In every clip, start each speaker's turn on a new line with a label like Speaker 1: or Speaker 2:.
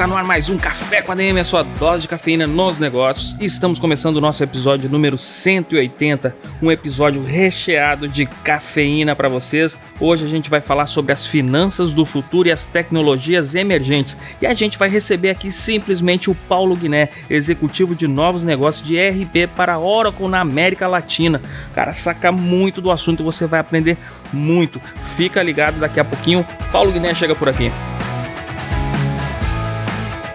Speaker 1: Está no ar mais um Café com a DM, a sua dose de cafeína nos negócios. Estamos começando o nosso episódio número 180, um episódio recheado de cafeína para vocês. Hoje a gente vai falar sobre as finanças do futuro e as tecnologias emergentes. E a gente vai receber aqui simplesmente o Paulo Guiné, executivo de novos negócios de RP para Oracle na América Latina. Cara, saca muito do assunto, você vai aprender muito. Fica ligado, daqui a pouquinho Paulo Guiné chega por aqui.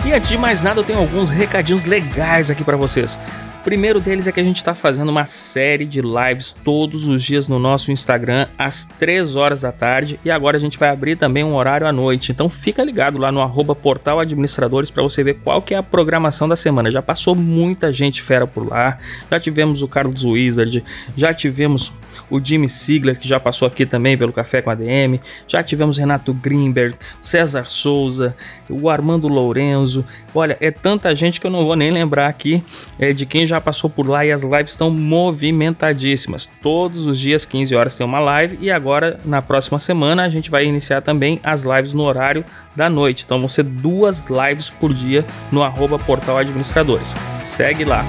Speaker 1: E antes de mais nada, eu tenho alguns recadinhos legais aqui para vocês. Primeiro deles é que a gente está fazendo uma série de lives todos os dias no nosso Instagram às 3 horas da tarde e agora a gente vai abrir também um horário à noite. Então fica ligado lá no arroba portal administradores para você ver qual que é a programação da semana. Já passou muita gente fera por lá, já tivemos o Carlos Wizard, já tivemos o Jimmy Sigler, que já passou aqui também pelo Café com a DM, já tivemos Renato Greenberg, César Souza, o Armando Lourenço. Olha, é tanta gente que eu não vou nem lembrar aqui é, de quem já passou por lá e as lives estão movimentadíssimas. Todos os dias, 15 horas, tem uma live e agora, na próxima semana, a gente vai iniciar também as lives no horário da noite. Então vão ser duas lives por dia no arroba portal administradores. Segue lá.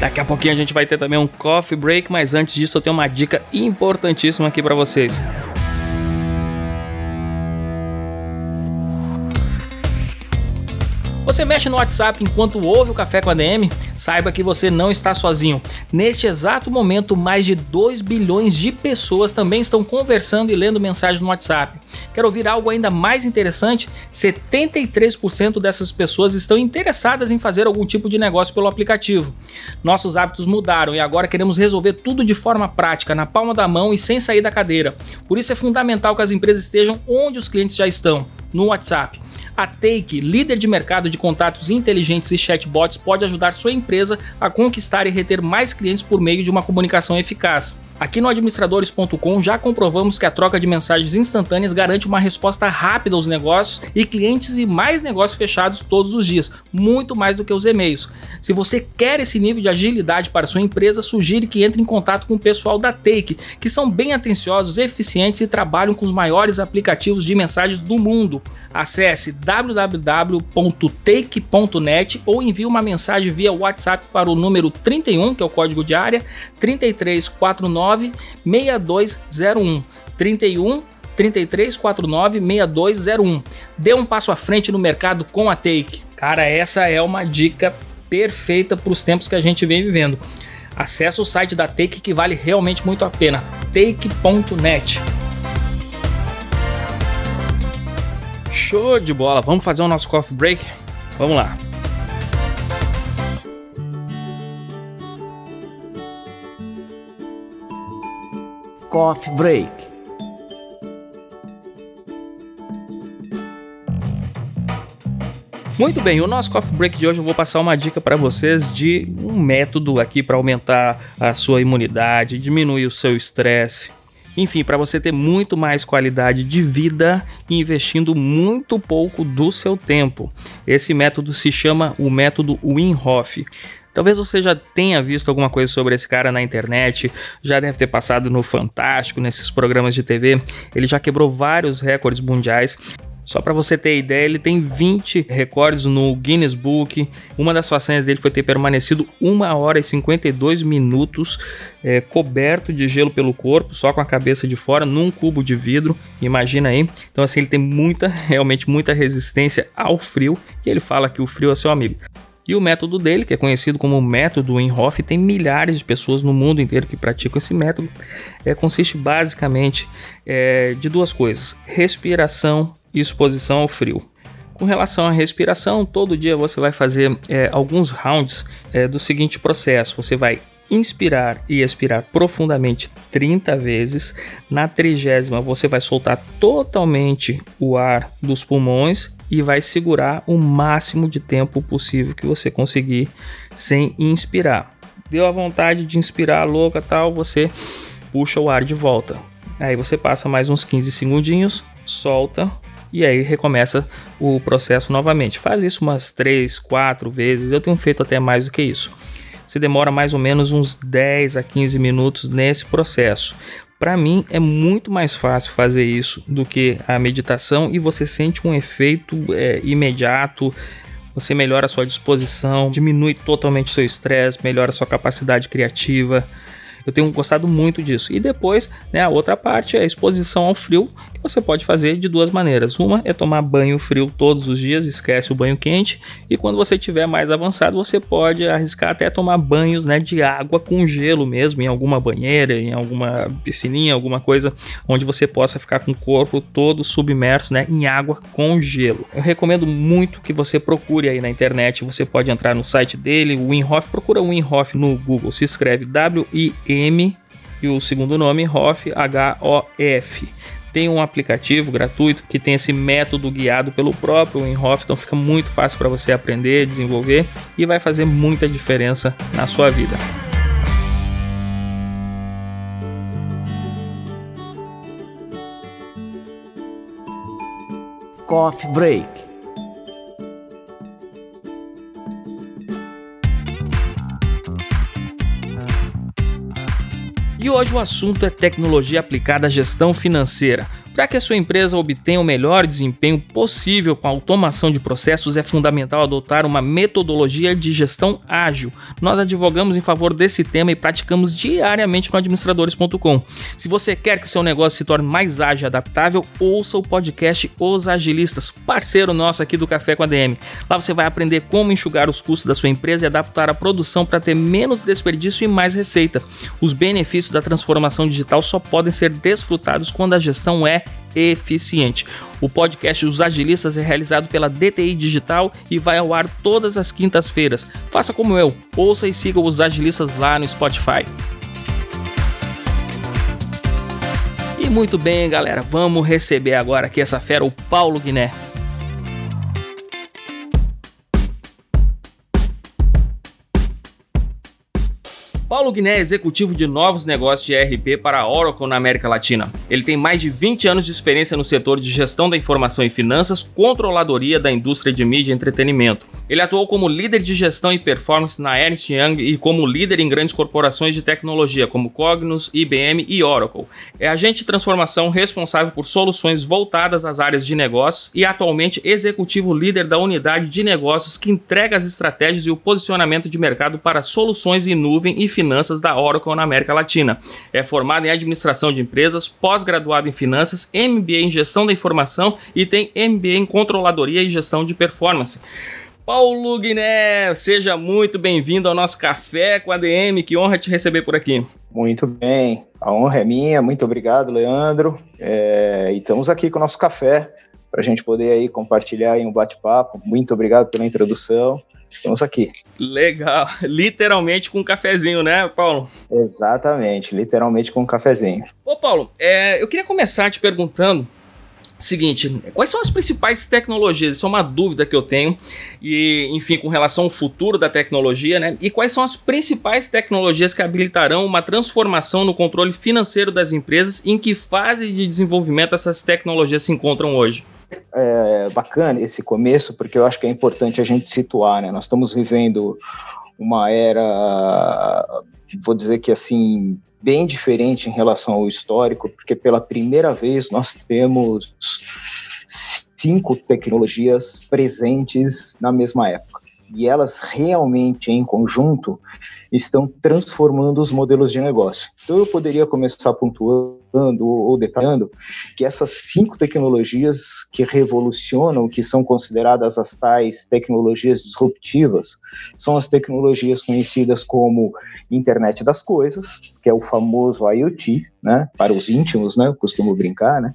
Speaker 1: Daqui a pouquinho a gente vai ter também um coffee break, mas antes disso eu tenho uma dica importantíssima aqui para vocês. Você mexe no WhatsApp enquanto ouve o Café com a DM? Saiba que você não está sozinho. Neste exato momento, mais de 2 bilhões de pessoas também estão conversando e lendo mensagens no WhatsApp. Quer ouvir algo ainda mais interessante? 73% dessas pessoas estão interessadas em fazer algum tipo de negócio pelo aplicativo. Nossos hábitos mudaram e agora queremos resolver tudo de forma prática, na palma da mão e sem sair da cadeira. Por isso é fundamental que as empresas estejam onde os clientes já estão no WhatsApp. A Take, líder de mercado de contatos inteligentes e chatbots, pode ajudar sua empresa a conquistar e reter mais clientes por meio de uma comunicação eficaz. Aqui no administradores.com já comprovamos que a troca de mensagens instantâneas garante uma resposta rápida aos negócios e clientes e mais negócios fechados todos os dias, muito mais do que os e-mails. Se você quer esse nível de agilidade para sua empresa, sugire que entre em contato com o pessoal da Take, que são bem atenciosos, eficientes e trabalham com os maiores aplicativos de mensagens do mundo. Acesse www.take.net ou envie uma mensagem via WhatsApp para o número 31, que é o código de área, 3349 6201 31 3349 6201. Dê um passo à frente no mercado com a Take. Cara, essa é uma dica perfeita para os tempos que a gente vem vivendo. Acesse o site da Take que vale realmente muito a pena. take.net. Show de bola. Vamos fazer o nosso coffee break? Vamos lá.
Speaker 2: Coffee Break.
Speaker 1: Muito bem, o nosso coffee break de hoje eu vou passar uma dica para vocês de um método aqui para aumentar a sua imunidade, diminuir o seu estresse, enfim, para você ter muito mais qualidade de vida investindo muito pouco do seu tempo. Esse método se chama o método Wim. Talvez você já tenha visto alguma coisa sobre esse cara na internet, já deve ter passado no Fantástico, nesses programas de TV. Ele já quebrou vários recordes mundiais. Só para você ter ideia, ele tem 20 recordes no Guinness Book. Uma das façanhas dele foi ter permanecido 1 hora e 52 minutos é, coberto de gelo pelo corpo, só com a cabeça de fora, num cubo de vidro. Imagina aí. Então, assim, ele tem muita, realmente muita resistência ao frio. E ele fala que o frio é seu amigo. E o método dele, que é conhecido como método Inhofe, tem milhares de pessoas no mundo inteiro que praticam esse método. É, consiste basicamente é, de duas coisas: respiração e exposição ao frio. Com relação à respiração, todo dia você vai fazer é, alguns rounds é, do seguinte processo: você vai inspirar e expirar profundamente 30 vezes. Na trigésima, você vai soltar totalmente o ar dos pulmões e vai segurar o máximo de tempo possível que você conseguir sem inspirar. Deu a vontade de inspirar louca tal, você puxa o ar de volta. Aí você passa mais uns 15 segundinhos, solta e aí recomeça o processo novamente. Faz isso umas 3, 4 vezes. Eu tenho feito até mais do que isso. Você demora mais ou menos uns 10 a 15 minutos nesse processo. Para mim é muito mais fácil fazer isso do que a meditação e você sente um efeito é, imediato. Você melhora a sua disposição, diminui totalmente o seu estresse, melhora a sua capacidade criativa. Eu tenho gostado muito disso. E depois, né, a outra parte é a exposição ao frio, que você pode fazer de duas maneiras. Uma é tomar banho frio todos os dias, esquece o banho quente, e quando você tiver mais avançado, você pode arriscar até tomar banhos, né, de água com gelo mesmo, em alguma banheira, em alguma piscininha, alguma coisa onde você possa ficar com o corpo todo submerso, né, em água com gelo. Eu recomendo muito que você procure aí na internet, você pode entrar no site dele, o Wim Hof, procura o Wim Hof no Google, se escreve W I E M e o segundo nome Hof, H-O-F. Tem um aplicativo gratuito que tem esse método guiado pelo próprio Winhoff, então fica muito fácil para você aprender, desenvolver e vai fazer muita diferença na sua vida.
Speaker 2: Coffee Break
Speaker 1: E hoje o assunto é tecnologia aplicada à gestão financeira. Para que a sua empresa obtenha o melhor desempenho possível com a automação de processos, é fundamental adotar uma metodologia de gestão ágil. Nós advogamos em favor desse tema e praticamos diariamente no administradores.com. Se você quer que seu negócio se torne mais ágil e adaptável, ouça o podcast Os Agilistas, parceiro nosso aqui do Café com a DM. Lá você vai aprender como enxugar os custos da sua empresa e adaptar a produção para ter menos desperdício e mais receita. Os benefícios da transformação digital só podem ser desfrutados quando a gestão é eficiente. O podcast Os Agilistas é realizado pela DTI Digital e vai ao ar todas as quintas-feiras. Faça como eu, ouça e siga os Agilistas lá no Spotify. E muito bem, galera, vamos receber agora aqui essa fera, o Paulo Guiné. Paulo Guiné é executivo de novos negócios de ERP para a Oracle na América Latina. Ele tem mais de 20 anos de experiência no setor de gestão da informação e finanças, controladoria da indústria de mídia e entretenimento. Ele atuou como líder de gestão e performance na Ernst Young e como líder em grandes corporações de tecnologia como Cognos, IBM e Oracle. É agente de transformação responsável por soluções voltadas às áreas de negócios e atualmente executivo líder da unidade de negócios que entrega as estratégias e o posicionamento de mercado para soluções em nuvem e finanças da Oracle na América Latina. É formado em administração de empresas, pós-graduado em finanças, MBA em gestão da informação e tem MBA em controladoria e gestão de performance. Paulo Guiné, seja muito bem-vindo ao nosso Café com a DM. Que honra te receber por aqui.
Speaker 3: Muito bem, a honra é minha. Muito obrigado, Leandro. É, e estamos aqui com o nosso café para a gente poder aí compartilhar em um bate-papo. Muito obrigado pela introdução estamos aqui.
Speaker 1: Legal, literalmente com um cafezinho, né, Paulo?
Speaker 3: Exatamente, literalmente com um cafezinho.
Speaker 1: Ô, Paulo, é, eu queria começar te perguntando Seguinte, quais são as principais tecnologias? Isso é uma dúvida que eu tenho. E, enfim, com relação ao futuro da tecnologia, né? E quais são as principais tecnologias que habilitarão uma transformação no controle financeiro das empresas? Em que fase de desenvolvimento essas tecnologias se encontram hoje?
Speaker 3: É, bacana esse começo, porque eu acho que é importante a gente situar, né? Nós estamos vivendo uma era, vou dizer que assim, bem diferente em relação ao histórico, porque pela primeira vez nós temos cinco tecnologias presentes na mesma época. E elas realmente, em conjunto, estão transformando os modelos de negócio. Então, eu poderia começar pontuando ou detalhando que essas cinco tecnologias que revolucionam, que são consideradas as tais tecnologias disruptivas, são as tecnologias conhecidas como Internet das Coisas, que é o famoso IoT, né, para os íntimos, né, eu costumo brincar, né,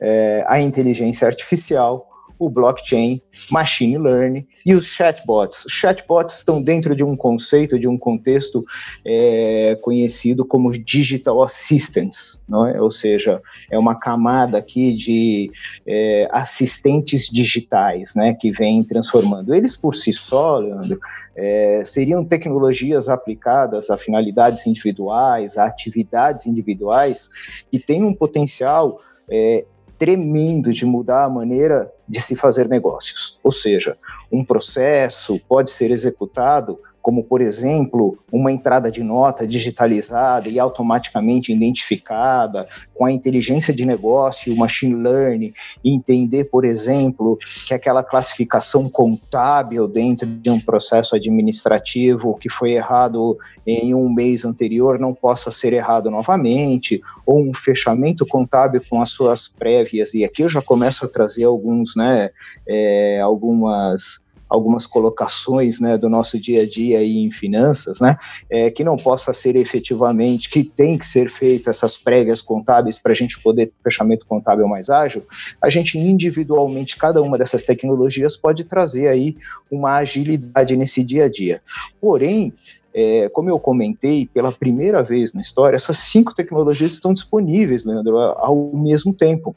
Speaker 3: é, a inteligência artificial, o blockchain, machine learning e os chatbots. Os chatbots estão dentro de um conceito, de um contexto é, conhecido como digital assistants, não é? ou seja, é uma camada aqui de é, assistentes digitais, né, que vem transformando. Eles por si só, Leandro, é, seriam tecnologias aplicadas a finalidades individuais, a atividades individuais, que têm um potencial é, tremendo de mudar a maneira de se fazer negócios. Ou seja, um processo pode ser executado como, por exemplo, uma entrada de nota digitalizada e automaticamente identificada, com a inteligência de negócio, o machine learning, entender, por exemplo, que aquela classificação contábil dentro de um processo administrativo que foi errado em um mês anterior não possa ser errado novamente, ou um fechamento contábil com as suas prévias, e aqui eu já começo a trazer alguns, né, é, algumas algumas colocações né, do nosso dia a dia aí em finanças, né, é, que não possa ser efetivamente, que tem que ser feita essas prévias contábeis para a gente poder ter fechamento contábil mais ágil, a gente individualmente, cada uma dessas tecnologias pode trazer aí uma agilidade nesse dia a dia. Porém, é, como eu comentei, pela primeira vez na história, essas cinco tecnologias estão disponíveis, Leandro, ao mesmo tempo.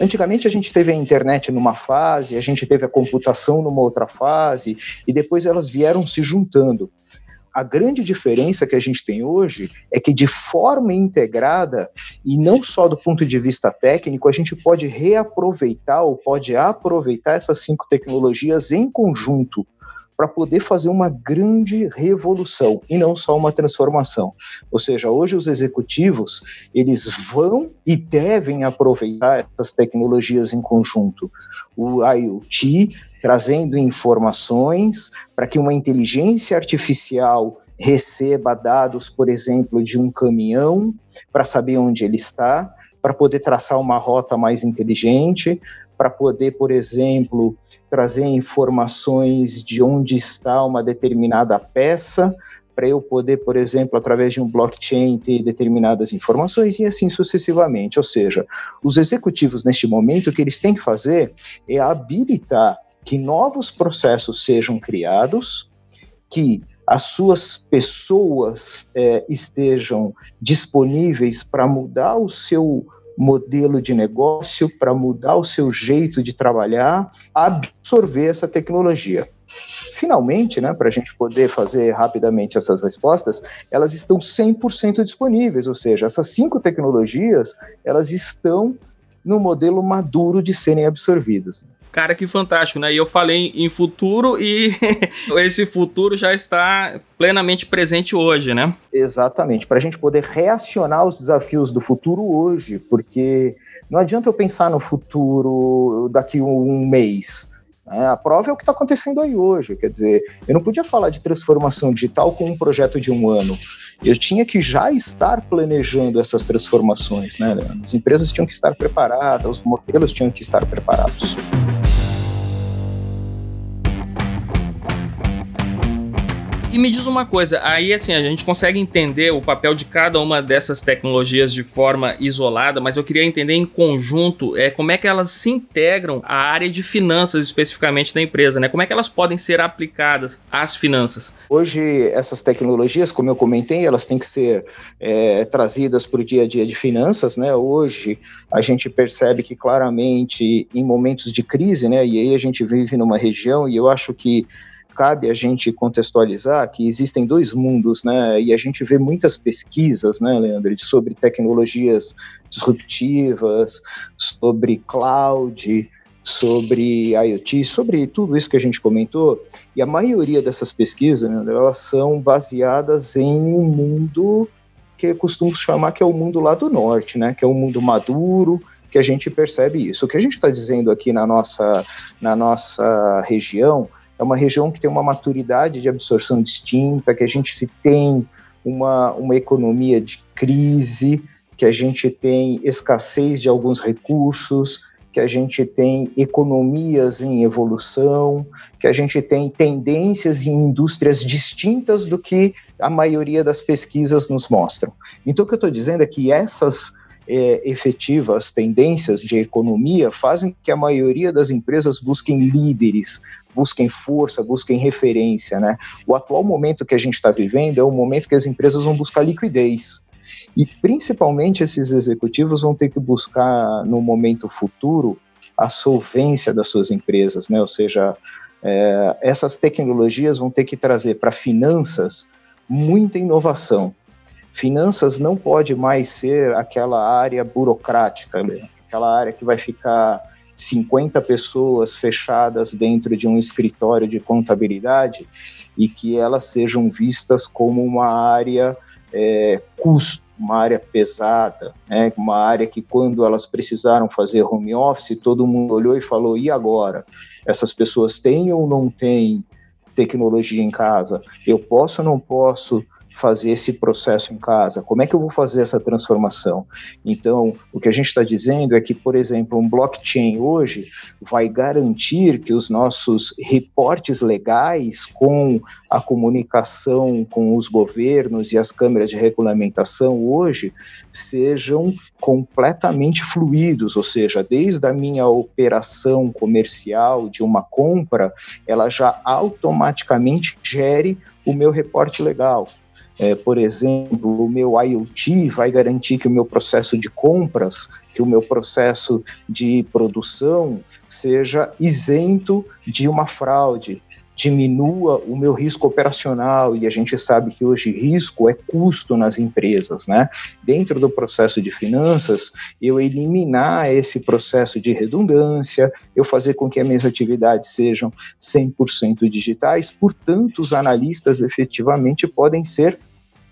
Speaker 3: Antigamente a gente teve a internet numa fase, a gente teve a computação numa outra fase, e depois elas vieram se juntando. A grande diferença que a gente tem hoje é que, de forma integrada, e não só do ponto de vista técnico, a gente pode reaproveitar ou pode aproveitar essas cinco tecnologias em conjunto para poder fazer uma grande revolução e não só uma transformação. Ou seja, hoje os executivos eles vão e devem aproveitar essas tecnologias em conjunto. O IoT trazendo informações para que uma inteligência artificial receba dados, por exemplo, de um caminhão para saber onde ele está, para poder traçar uma rota mais inteligente, para poder, por exemplo, trazer informações de onde está uma determinada peça, para eu poder, por exemplo, através de um blockchain, ter determinadas informações e assim sucessivamente. Ou seja, os executivos, neste momento, o que eles têm que fazer é habilitar que novos processos sejam criados, que as suas pessoas é, estejam disponíveis para mudar o seu modelo de negócio, para mudar o seu jeito de trabalhar, absorver essa tecnologia. Finalmente, né, para a gente poder fazer rapidamente essas respostas, elas estão 100% disponíveis, ou seja, essas cinco tecnologias, elas estão no modelo maduro de serem absorvidas.
Speaker 1: Cara, que fantástico, né? E eu falei em futuro e esse futuro já está plenamente presente hoje, né?
Speaker 3: Exatamente, para a gente poder reacionar aos desafios do futuro hoje, porque não adianta eu pensar no futuro daqui a um mês. Né? A prova é o que está acontecendo aí hoje. Quer dizer, eu não podia falar de transformação digital com um projeto de um ano. Eu tinha que já estar planejando essas transformações, né? As empresas tinham que estar preparadas, os modelos tinham que estar preparados.
Speaker 1: E me diz uma coisa, aí assim, a gente consegue entender o papel de cada uma dessas tecnologias de forma isolada, mas eu queria entender em conjunto é, como é que elas se integram à área de finanças especificamente da empresa, né? Como é que elas podem ser aplicadas às finanças?
Speaker 3: Hoje, essas tecnologias, como eu comentei, elas têm que ser é, trazidas para o dia a dia de finanças, né? Hoje, a gente percebe que claramente em momentos de crise, né? E aí a gente vive numa região e eu acho que cabe a gente contextualizar que existem dois mundos, né? E a gente vê muitas pesquisas, né, Leandro, sobre tecnologias disruptivas, sobre cloud, sobre IoT, sobre tudo isso que a gente comentou, e a maioria dessas pesquisas, né, elas são baseadas em um mundo que eu costumo chamar que é o mundo lá do norte, né, que é um mundo maduro, que a gente percebe isso. O que a gente está dizendo aqui na nossa, na nossa região é uma região que tem uma maturidade de absorção distinta, que a gente se tem uma, uma economia de crise, que a gente tem escassez de alguns recursos, que a gente tem economias em evolução, que a gente tem tendências em indústrias distintas do que a maioria das pesquisas nos mostram. Então, o que eu estou dizendo é que essas é, efetivas tendências de economia fazem que a maioria das empresas busquem líderes, busquem força, busquem referência, né? O atual momento que a gente está vivendo é o momento que as empresas vão buscar liquidez. E principalmente esses executivos vão ter que buscar no momento futuro a solvência das suas empresas, né? Ou seja, é, essas tecnologias vão ter que trazer para finanças muita inovação. Finanças não pode mais ser aquela área burocrática, né? aquela área que vai ficar 50 pessoas fechadas dentro de um escritório de contabilidade e que elas sejam vistas como uma área é, custo, uma área pesada, né? uma área que quando elas precisaram fazer home office, todo mundo olhou e falou, e agora? Essas pessoas têm ou não têm tecnologia em casa? Eu posso ou não posso fazer esse processo em casa? Como é que eu vou fazer essa transformação? Então, o que a gente está dizendo é que, por exemplo, um blockchain hoje vai garantir que os nossos reportes legais com a comunicação com os governos e as câmeras de regulamentação hoje sejam completamente fluidos, ou seja, desde a minha operação comercial de uma compra, ela já automaticamente gere o meu reporte legal. É, por exemplo, o meu IoT vai garantir que o meu processo de compras, que o meu processo de produção seja isento de uma fraude, diminua o meu risco operacional, e a gente sabe que hoje risco é custo nas empresas, né? Dentro do processo de finanças, eu eliminar esse processo de redundância, eu fazer com que as minhas atividades sejam 100% digitais, portanto, os analistas efetivamente podem ser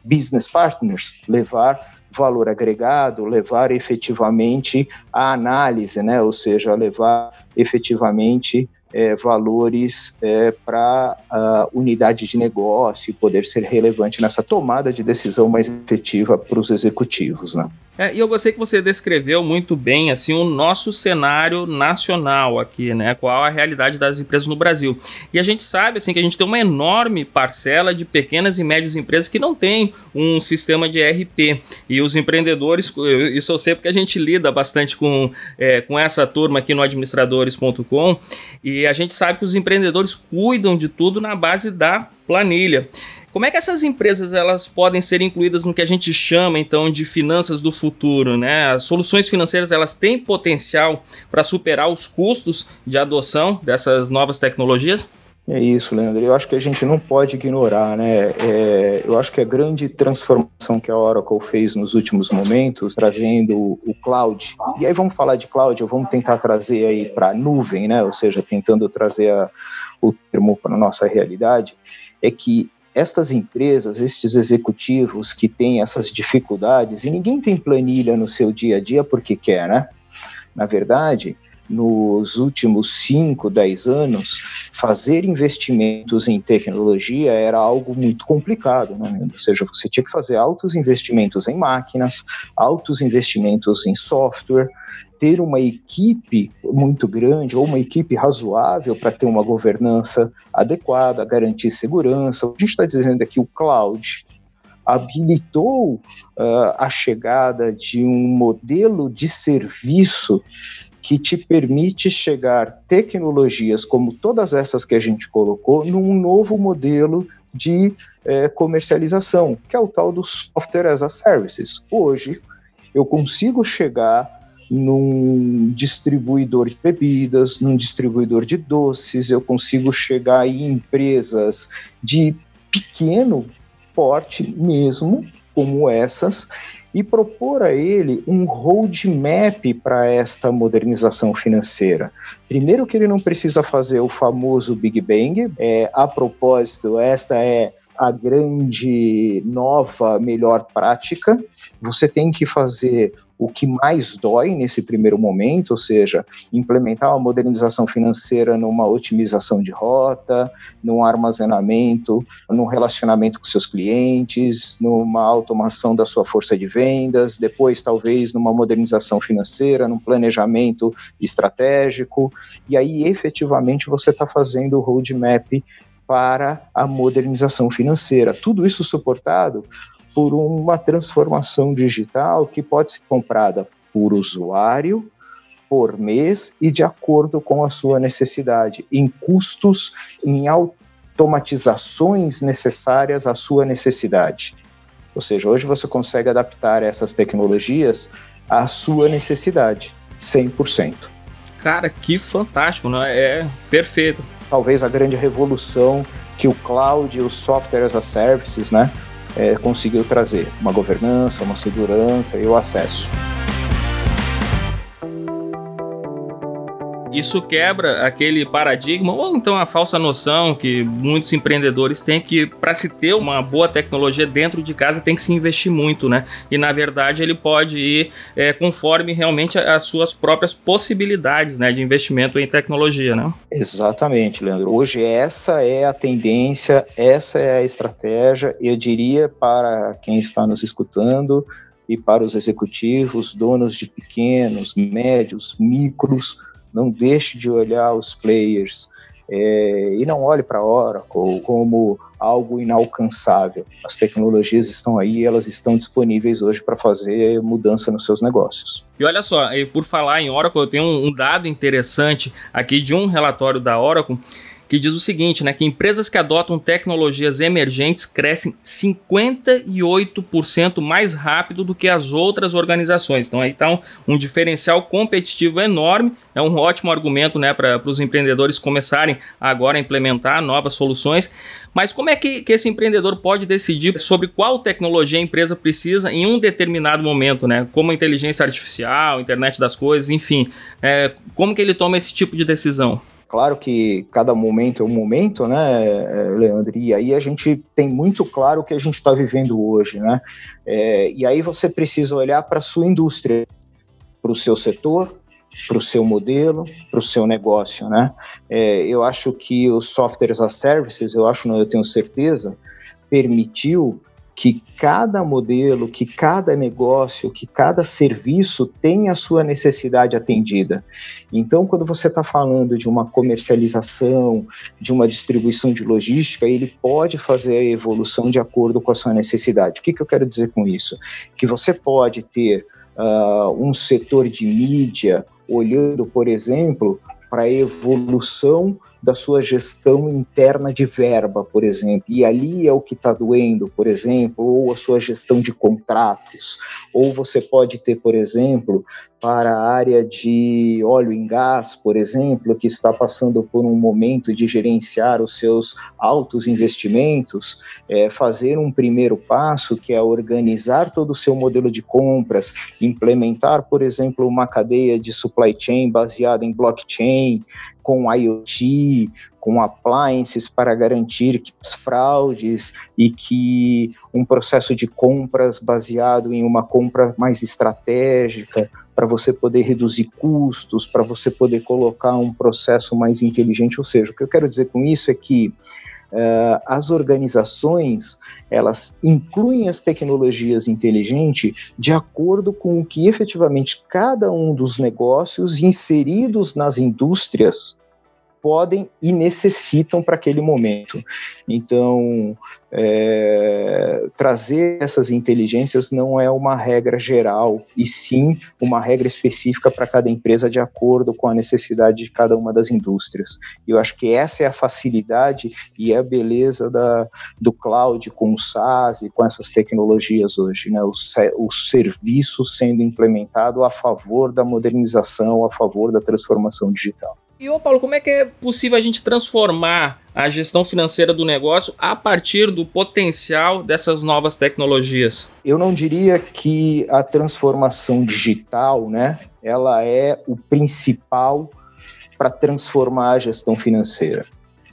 Speaker 3: business partners, levar valor agregado, levar efetivamente a análise, né? ou seja, levar efetivamente é, valores é, para a unidade de negócio poder ser relevante nessa tomada de decisão mais efetiva para os executivos. Né?
Speaker 1: É, e eu gostei que você descreveu muito bem assim o nosso cenário nacional aqui, né? Qual a realidade das empresas no Brasil. E a gente sabe assim que a gente tem uma enorme parcela de pequenas e médias empresas que não tem um sistema de ERP. E os empreendedores, isso eu sei porque a gente lida bastante com, é, com essa turma aqui no administradores.com e a gente sabe que os empreendedores cuidam de tudo na base da planilha. Como é que essas empresas elas podem ser incluídas no que a gente chama então de finanças do futuro, né? As soluções financeiras elas têm potencial para superar os custos de adoção dessas novas tecnologias?
Speaker 3: É isso, Leandro. Eu acho que a gente não pode ignorar, né? É, eu acho que a grande transformação que a Oracle fez nos últimos momentos, trazendo o cloud. E aí vamos falar de cloud, vamos tentar trazer aí para nuvem, né? Ou seja, tentando trazer a, o termo para a nossa realidade, é que estas empresas, estes executivos que têm essas dificuldades, e ninguém tem planilha no seu dia a dia porque quer, né? Na verdade, nos últimos 5, 10 anos, fazer investimentos em tecnologia era algo muito complicado, né? ou seja, você tinha que fazer altos investimentos em máquinas, altos investimentos em software, ter uma equipe muito grande ou uma equipe razoável para ter uma governança adequada, garantir segurança. A gente está dizendo aqui o cloud, habilitou uh, a chegada de um modelo de serviço que te permite chegar tecnologias como todas essas que a gente colocou num novo modelo de é, comercialização, que é o tal do software as a services. Hoje, eu consigo chegar num distribuidor de bebidas, num distribuidor de doces, eu consigo chegar em empresas de pequeno porte mesmo, como essas, e propor a ele um roadmap para esta modernização financeira. Primeiro que ele não precisa fazer o famoso Big Bang, é, a propósito, esta é a grande nova melhor prática. Você tem que fazer o que mais dói nesse primeiro momento, ou seja, implementar uma modernização financeira numa otimização de rota, num armazenamento, num relacionamento com seus clientes, numa automação da sua força de vendas, depois talvez numa modernização financeira, num planejamento estratégico, e aí efetivamente você está fazendo o roadmap para a modernização financeira. Tudo isso suportado por uma transformação digital que pode ser comprada por usuário, por mês e de acordo com a sua necessidade, em custos, em automatizações necessárias à sua necessidade. Ou seja, hoje você consegue adaptar essas tecnologias à sua necessidade, 100%.
Speaker 1: Cara, que fantástico, não é? É perfeito.
Speaker 3: Talvez a grande revolução que o cloud e o software as a services, né, é, conseguiu trazer, uma governança, uma segurança e o acesso.
Speaker 1: Isso quebra aquele paradigma ou então a falsa noção que muitos empreendedores têm que para se ter uma boa tecnologia dentro de casa tem que se investir muito, né? E na verdade ele pode ir é, conforme realmente as suas próprias possibilidades, né, de investimento em tecnologia, né?
Speaker 3: Exatamente, Leandro. Hoje essa é a tendência, essa é a estratégia. Eu diria para quem está nos escutando e para os executivos, donos de pequenos, médios, micros não deixe de olhar os players é, e não olhe para a Oracle como algo inalcançável. As tecnologias estão aí, elas estão disponíveis hoje para fazer mudança nos seus negócios.
Speaker 1: E olha só, por falar em Oracle, eu tenho um dado interessante aqui de um relatório da Oracle que diz o seguinte, né, que empresas que adotam tecnologias emergentes crescem 58% mais rápido do que as outras organizações. Então aí está um, um, diferencial competitivo enorme, é um ótimo argumento né, para os empreendedores começarem agora a implementar novas soluções. Mas como é que, que esse empreendedor pode decidir sobre qual tecnologia a empresa precisa em um determinado momento, né? Como inteligência artificial, internet das coisas, enfim. É, como que ele toma esse tipo de decisão?
Speaker 3: Claro que cada momento é um momento, né, é, Leandro? E aí a gente tem muito claro o que a gente está vivendo hoje, né? É, e aí você precisa olhar para a sua indústria, para o seu setor, para o seu modelo, para o seu negócio, né? É, eu acho que os softwares as services, eu acho, não, eu tenho certeza, permitiu que cada modelo, que cada negócio, que cada serviço tenha a sua necessidade atendida. Então, quando você está falando de uma comercialização, de uma distribuição de logística, ele pode fazer a evolução de acordo com a sua necessidade. O que, que eu quero dizer com isso? Que você pode ter uh, um setor de mídia olhando, por exemplo, para a evolução da sua gestão interna de verba, por exemplo, e ali é o que está doendo, por exemplo, ou a sua gestão de contratos, ou você pode ter, por exemplo, para a área de óleo em gás, por exemplo, que está passando por um momento de gerenciar os seus altos investimentos, é, fazer um primeiro passo que é organizar todo o seu modelo de compras, implementar, por exemplo, uma cadeia de supply chain baseada em blockchain, com IoT, com appliances para garantir que as fraudes e que um processo de compras baseado em uma compra mais estratégica para você poder reduzir custos, para você poder colocar um processo mais inteligente. Ou seja, o que eu quero dizer com isso é que uh, as organizações elas incluem as tecnologias inteligentes de acordo com o que efetivamente cada um dos negócios inseridos nas indústrias podem e necessitam para aquele momento. Então, é, trazer essas inteligências não é uma regra geral, e sim uma regra específica para cada empresa de acordo com a necessidade de cada uma das indústrias. E eu acho que essa é a facilidade e a beleza da, do cloud com o SaaS e com essas tecnologias hoje, né? o, o serviço sendo implementado a favor da modernização, a favor da transformação digital.
Speaker 1: E ô Paulo, como é que é possível a gente transformar a gestão financeira do negócio a partir do potencial dessas novas tecnologias?
Speaker 3: Eu não diria que a transformação digital, né, ela é o principal para transformar a gestão financeira.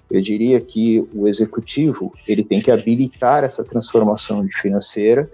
Speaker 3: Eu diria que o executivo ele tem que habilitar essa transformação financeira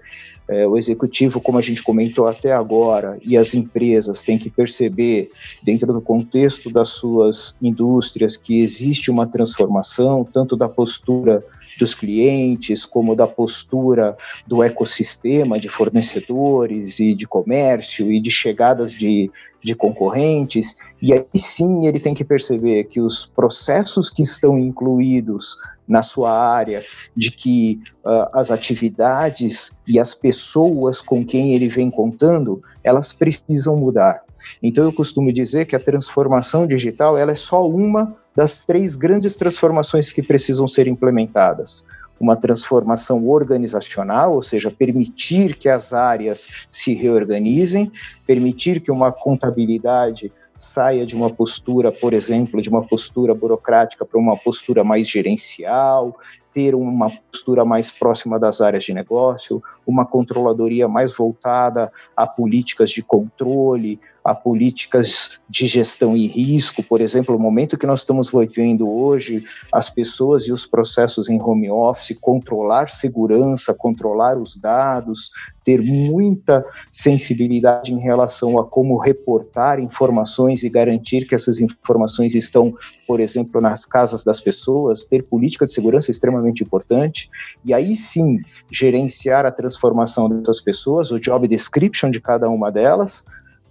Speaker 3: é, o executivo, como a gente comentou até agora, e as empresas têm que perceber, dentro do contexto das suas indústrias, que existe uma transformação, tanto da postura dos clientes, como da postura do ecossistema de fornecedores e de comércio e de chegadas de, de concorrentes. E aí sim ele tem que perceber que os processos que estão incluídos na sua área, de que uh, as atividades e as pessoas com quem ele vem contando, elas precisam mudar. Então eu costumo dizer que a transformação digital ela é só uma das três grandes transformações que precisam ser implementadas. Uma transformação organizacional, ou seja, permitir que as áreas se reorganizem, permitir que uma contabilidade saia de uma postura, por exemplo, de uma postura burocrática para uma postura mais gerencial, ter uma postura mais próxima das áreas de negócio, uma controladoria mais voltada a políticas de controle, a políticas de gestão e risco, por exemplo, o momento que nós estamos vivendo hoje, as pessoas e os processos em home office, controlar segurança, controlar os dados, ter muita sensibilidade em relação a como reportar informações e garantir que essas informações estão, por exemplo, nas casas das pessoas, ter política de segurança é extremamente importante, e aí sim gerenciar a transformação dessas pessoas, o job description de cada uma delas,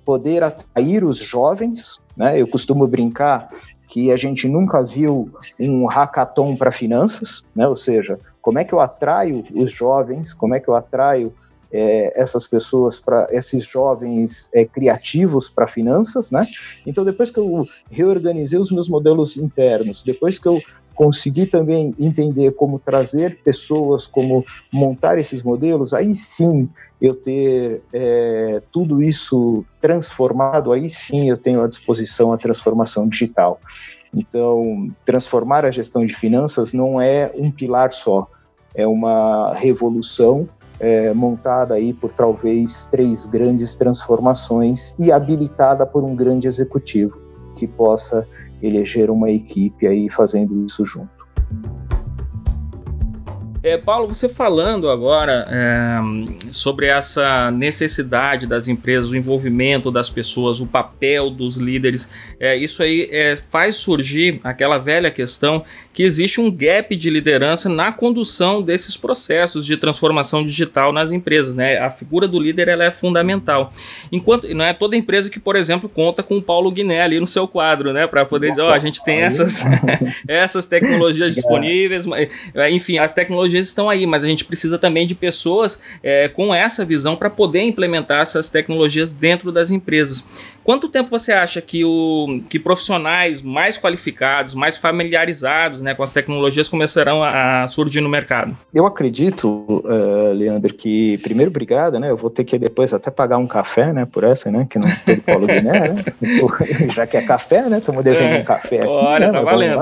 Speaker 3: poder atrair os jovens, né? Eu costumo brincar que a gente nunca viu um hackathon para finanças, né? Ou seja, como é que eu atraio os jovens, como é que eu atraio é, essas pessoas para esses jovens é, criativos para finanças, né? Então depois que eu reorganizei os meus modelos internos, depois que eu consegui também entender como trazer pessoas, como montar esses modelos, aí sim eu ter é, tudo isso transformado, aí sim eu tenho à disposição a transformação digital. Então, transformar a gestão de finanças não é um pilar só, é uma revolução é, montada aí por talvez três grandes transformações e habilitada por um grande executivo que possa eleger uma equipe aí fazendo isso junto.
Speaker 1: É, Paulo, você falando agora é, sobre essa necessidade das empresas, o envolvimento das pessoas, o papel dos líderes, é, isso aí é, faz surgir aquela velha questão que existe um gap de liderança na condução desses processos de transformação digital nas empresas. Né? A figura do líder ela é fundamental. Enquanto não é toda empresa que, por exemplo, conta com o Paulo Guiné ali no seu quadro, né, para poder dizer, ó, oh, a gente tem essas, essas tecnologias disponíveis, enfim, as tecnologias tecnologias estão aí, mas a gente precisa também de pessoas é, com essa visão para poder implementar essas tecnologias dentro das empresas. Quanto tempo você acha que, o, que profissionais mais qualificados, mais familiarizados né, com as tecnologias começarão a, a surgir no mercado?
Speaker 3: Eu acredito, uh, Leandro, que primeiro, obrigado, né? Eu vou ter que depois até pagar um café, né? Por essa, né? Que não foi Paulo Guiné, né? Já que é café, né? Estamos devendo é. um café aqui.
Speaker 1: Olha,
Speaker 3: né?
Speaker 1: tá valendo.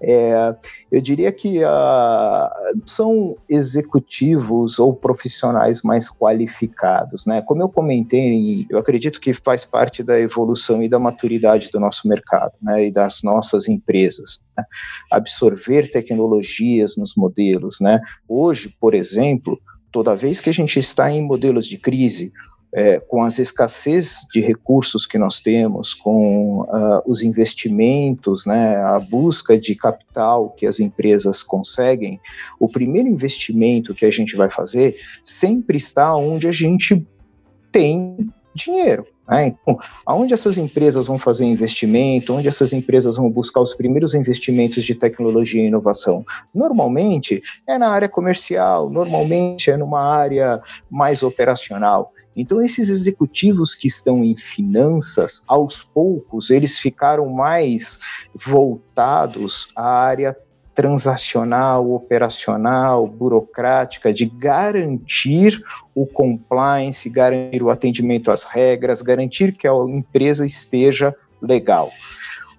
Speaker 3: É, eu diria que uh, são executivos ou profissionais mais qualificados, né? Como eu comentei, eu acredito que faz parte da evolução e da maturidade do nosso mercado, né? E das nossas empresas, né? absorver tecnologias nos modelos, né? Hoje, por exemplo, toda vez que a gente está em modelos de crise, é, com as escassez de recursos que nós temos, com uh, os investimentos, né, a busca de capital que as empresas conseguem, o primeiro investimento que a gente vai fazer sempre está onde a gente tem dinheiro. Né? Então, aonde essas empresas vão fazer investimento, onde essas empresas vão buscar os primeiros investimentos de tecnologia e inovação? Normalmente é na área comercial, normalmente é numa área mais operacional. Então, esses executivos que estão em finanças, aos poucos, eles ficaram mais voltados à área transacional, operacional, burocrática, de garantir o compliance, garantir o atendimento às regras, garantir que a empresa esteja legal.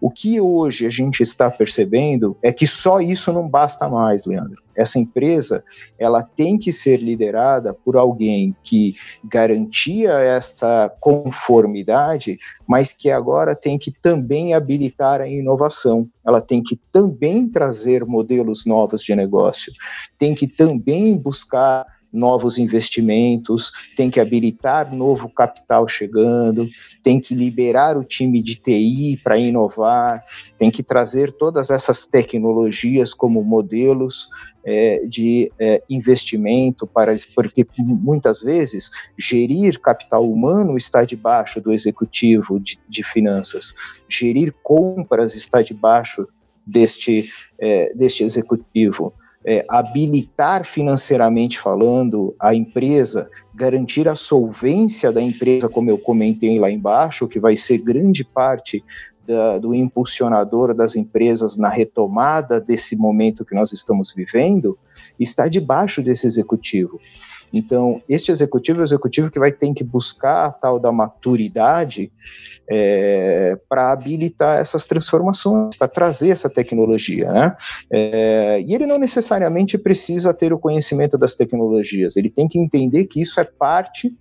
Speaker 3: O que hoje a gente está percebendo é que só isso não basta mais, Leandro. Essa empresa, ela tem que ser liderada por alguém que garantia essa conformidade, mas que agora tem que também habilitar a inovação. Ela tem que também trazer modelos novos de negócio, tem que também buscar novos investimentos, tem que habilitar novo capital chegando, tem que liberar o time de TI para inovar, tem que trazer todas essas tecnologias como modelos é, de é, investimento para porque muitas vezes gerir capital humano está debaixo do executivo de, de finanças, gerir compras está debaixo deste, é, deste executivo é, habilitar financeiramente falando a empresa, garantir a solvência da empresa, como eu comentei lá embaixo, que vai ser grande parte da, do impulsionador das empresas na retomada desse momento que nós estamos vivendo, está debaixo desse executivo. Então, este executivo é o executivo que vai ter que buscar a tal da maturidade é, para habilitar essas transformações, para trazer essa tecnologia. Né? É, e ele não necessariamente precisa ter o conhecimento das tecnologias, ele tem que entender que isso é parte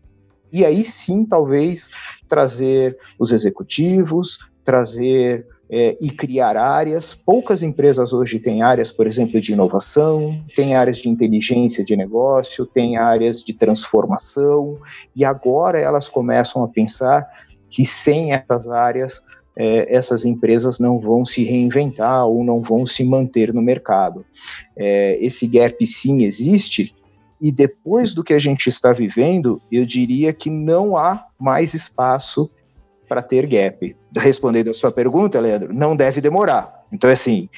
Speaker 3: e aí sim, talvez, trazer os executivos, trazer é, e criar áreas. Poucas empresas hoje têm áreas, por exemplo, de inovação, têm áreas de inteligência de negócio, têm áreas de transformação, e agora elas começam a pensar que sem essas áreas, é, essas empresas não vão se reinventar ou não vão se manter no mercado. É, esse gap sim existe, e depois do que a gente está vivendo, eu diria que não há mais espaço para ter gap. Respondendo a sua pergunta, Leandro, não deve demorar. Então, assim,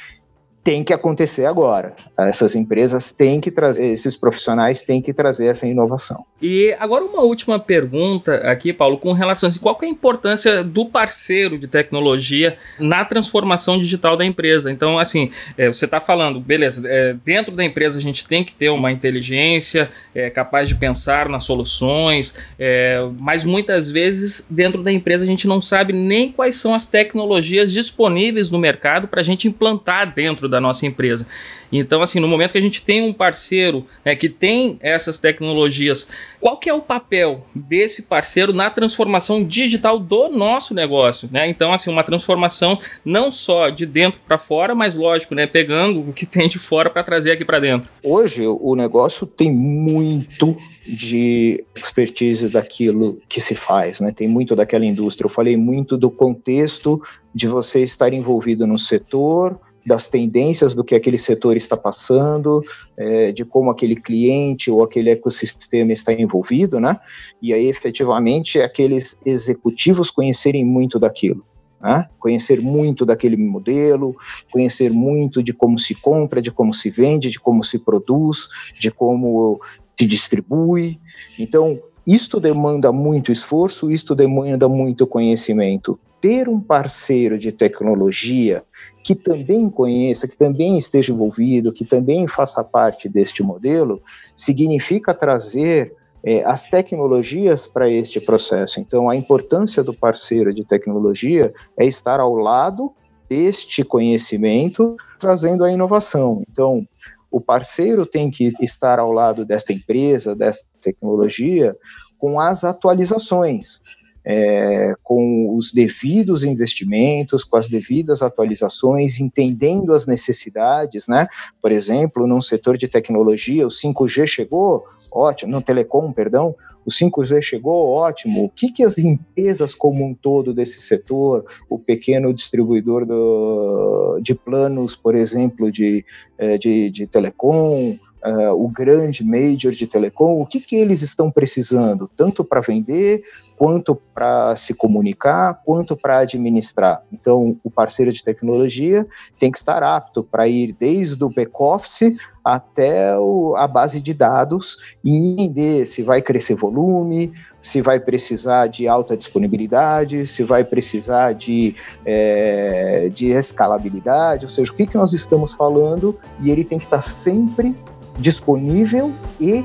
Speaker 3: tem que acontecer agora. Essas empresas têm que trazer, esses profissionais têm que trazer essa inovação.
Speaker 1: E agora uma última pergunta aqui, Paulo, com relação a qual é a importância do parceiro de tecnologia na transformação digital da empresa? Então, assim, é, você está falando, beleza, é, dentro da empresa a gente tem que ter uma inteligência é, capaz de pensar nas soluções, é, mas muitas vezes dentro da empresa a gente não sabe nem quais são as tecnologias disponíveis no mercado para a gente implantar dentro da nossa empresa. Então, assim, no momento que a gente tem um parceiro né, que tem essas tecnologias, qual que é o papel desse parceiro na transformação digital do nosso negócio? Né? Então, assim, uma transformação não só de dentro para fora, mas lógico, né, pegando o que tem de fora para trazer aqui para dentro.
Speaker 3: Hoje, o negócio tem muito de expertise daquilo que se faz, né? Tem muito daquela indústria. Eu falei muito do contexto de você estar envolvido no setor, das tendências do que aquele setor está passando, é, de como aquele cliente ou aquele ecossistema está envolvido, né? E aí, efetivamente, aqueles executivos conhecerem muito daquilo. Né? Conhecer muito daquele modelo, conhecer muito de como se compra, de como se vende, de como se produz, de como se distribui. Então, isto demanda muito esforço, isto demanda muito conhecimento. Ter um parceiro de tecnologia que também conheça, que também esteja envolvido, que também faça parte deste modelo, significa trazer é, as tecnologias para este processo. Então, a importância do parceiro de tecnologia é estar ao lado deste conhecimento, trazendo a inovação. Então, o parceiro tem que estar ao lado desta empresa, desta tecnologia, com as atualizações é, com os devidos investimentos, com as devidas atualizações, entendendo as necessidades, né? Por exemplo, num setor de tecnologia, o 5G chegou, ótimo, no telecom, perdão, o 5G chegou, ótimo. O que, que as empresas como um todo desse setor, o pequeno distribuidor do, de planos, por exemplo, de, é, de, de telecom, uh, o grande major de telecom, o que, que eles estão precisando, tanto para vender, quanto para se comunicar, quanto para administrar. Então, o parceiro de tecnologia tem que estar apto para ir desde o back-office até o, a base de dados e entender se vai crescer volume, se vai precisar de alta disponibilidade, se vai precisar de, é, de escalabilidade, ou seja, o que, que nós estamos falando, e ele tem que estar sempre disponível e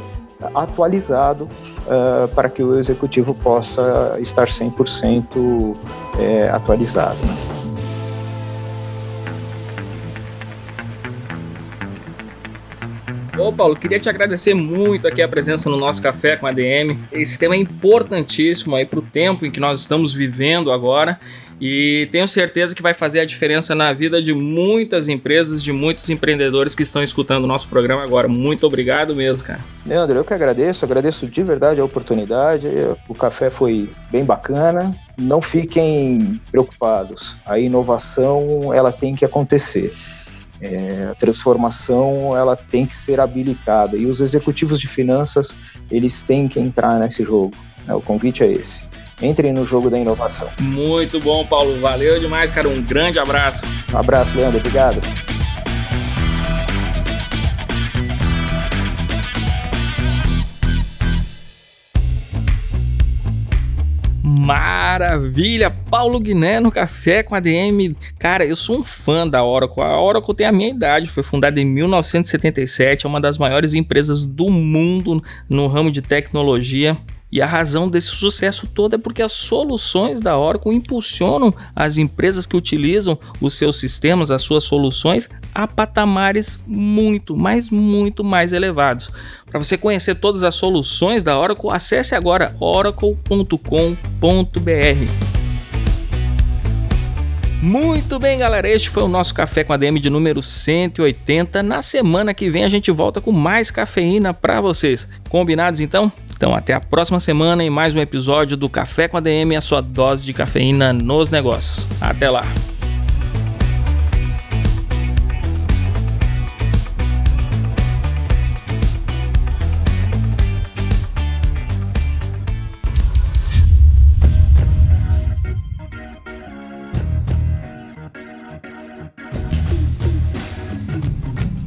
Speaker 3: atualizado uh, para que o executivo possa estar 100% é, atualizado. Né?
Speaker 1: Ô Paulo, queria te agradecer muito aqui a presença no nosso café com a DM. Esse tema é importantíssimo aí para o tempo em que nós estamos vivendo agora E tenho certeza que vai fazer a diferença na vida de muitas empresas, de muitos empreendedores que estão escutando o nosso programa agora. Muito obrigado mesmo, cara.
Speaker 3: Leandro, eu que agradeço, agradeço de verdade a oportunidade. O café foi bem bacana. Não fiquem preocupados. A inovação ela tem que acontecer. É, a transformação ela tem que ser habilitada e os executivos de finanças eles têm que entrar nesse jogo. Né? O convite é esse. Entrem no jogo da inovação.
Speaker 1: Muito bom, Paulo. Valeu demais, cara. Um grande abraço.
Speaker 3: Um abraço, Leandro. Obrigado.
Speaker 1: Maravilha! Paulo Guiné no Café com a DM. Cara, eu sou um fã da Oracle. A Oracle tem a minha idade, foi fundada em 1977, é uma das maiores empresas do mundo no ramo de tecnologia. E a razão desse sucesso todo é porque as soluções da Oracle impulsionam as empresas que utilizam os seus sistemas, as suas soluções, a patamares muito, mas muito mais elevados. Para você conhecer todas as soluções da Oracle, acesse agora oracle.com.br. Muito bem, galera. Este foi o nosso Café com a DM de número 180. Na semana que vem a gente volta com mais cafeína para vocês. Combinados então? Então até a próxima semana em mais um episódio do Café com a DM, a sua dose de cafeína nos negócios. Até lá.